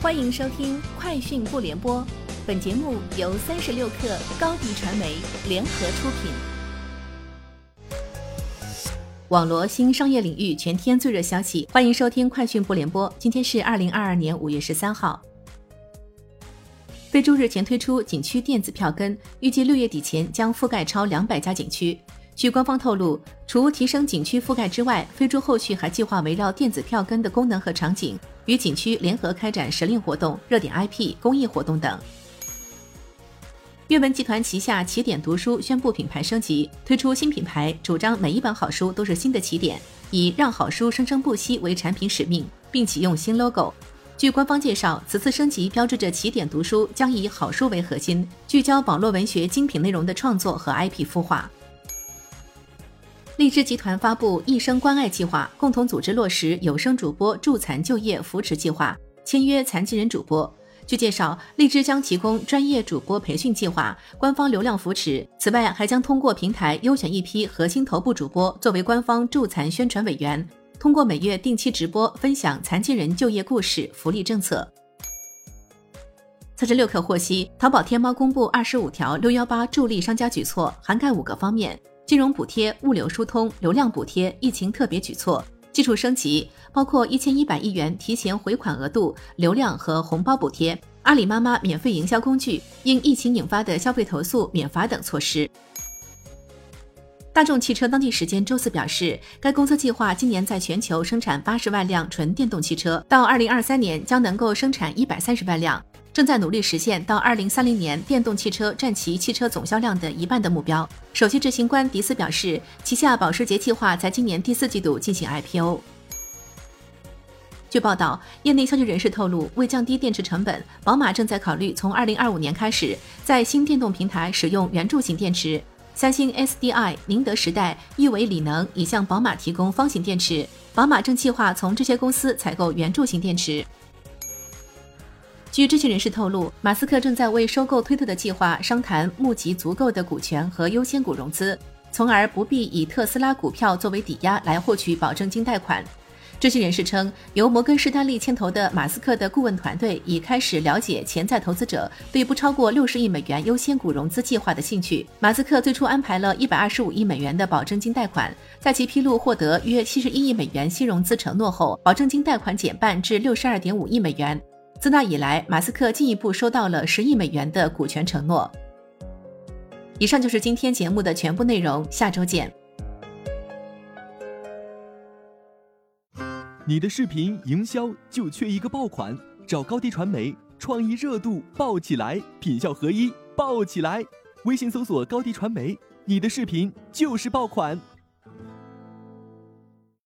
欢迎收听《快讯不联播》，本节目由三十六克高低传媒联合出品。网罗新商业领域全天最热消息，欢迎收听《快讯不联播》。今天是二零二二年五月十三号。飞猪日前推出景区电子票根，预计六月底前将覆盖超两百家景区。据官方透露，除提升景区覆盖之外，飞猪后续还计划围绕电子票根的功能和场景，与景区联合开展时令活动、热点 IP、公益活动等。阅文集团旗下起点读书宣布品牌升级，推出新品牌，主张每一本好书都是新的起点，以让好书生生不息为产品使命，并启用新 logo。据官方介绍，此次升级标志着起点读书将以好书为核心，聚焦网络文学精品内容的创作和 IP 孵化。荔枝集团发布“一生关爱计划”，共同组织落实有声主播助残就业扶持计划，签约残疾人主播。据介绍，荔枝将提供专业主播培训计划、官方流量扶持，此外还将通过平台优选一批核心头部主播作为官方助残宣传委员，通过每月定期直播分享残疾人就业故事、福利政策。三十六氪获悉，淘宝天猫公布二十五条六幺八助力商家举措，涵盖五个方面。金融补贴、物流疏通、流量补贴、疫情特别举措、技术升级，包括一千一百亿元提前回款额度、流量和红包补贴、阿里妈妈免费营销工具、因疫情引发的消费投诉免罚等措施。大众汽车当地时间周四表示，该公司计划今年在全球生产八十万辆纯电动汽车，到二零二三年将能够生产一百三十万辆。正在努力实现到二零三零年电动汽车占其汽车总销量的一半的目标。首席执行官迪斯表示，旗下保时捷计划在今年第四季度进行 IPO。据报道，业内消息人士透露，为降低电池成本，宝马正在考虑从二零二五年开始在新电动平台使用圆柱形电池。三星 SDI、宁德时代、亿维锂能已向宝马提供方形电池，宝马正计划从这些公司采购圆柱形电池。据知情人士透露，马斯克正在为收购推特的计划商谈募集足够的股权和优先股融资，从而不必以特斯拉股票作为抵押来获取保证金贷款。知情人士称，由摩根士丹利牵头的马斯克的顾问团队已开始了解潜在投资者对不超过六十亿美元优先股融资计划的兴趣。马斯克最初安排了一百二十五亿美元的保证金贷款，在其披露获得约七十一亿美元新融资承诺后，保证金贷款减半至六十二点五亿美元。自那以来，马斯克进一步收到了十亿美元的股权承诺。以上就是今天节目的全部内容，下周见。你的视频营销就缺一个爆款，找高低传媒，创意热度爆起来，品效合一爆起来。微信搜索高低传媒，你的视频就是爆款。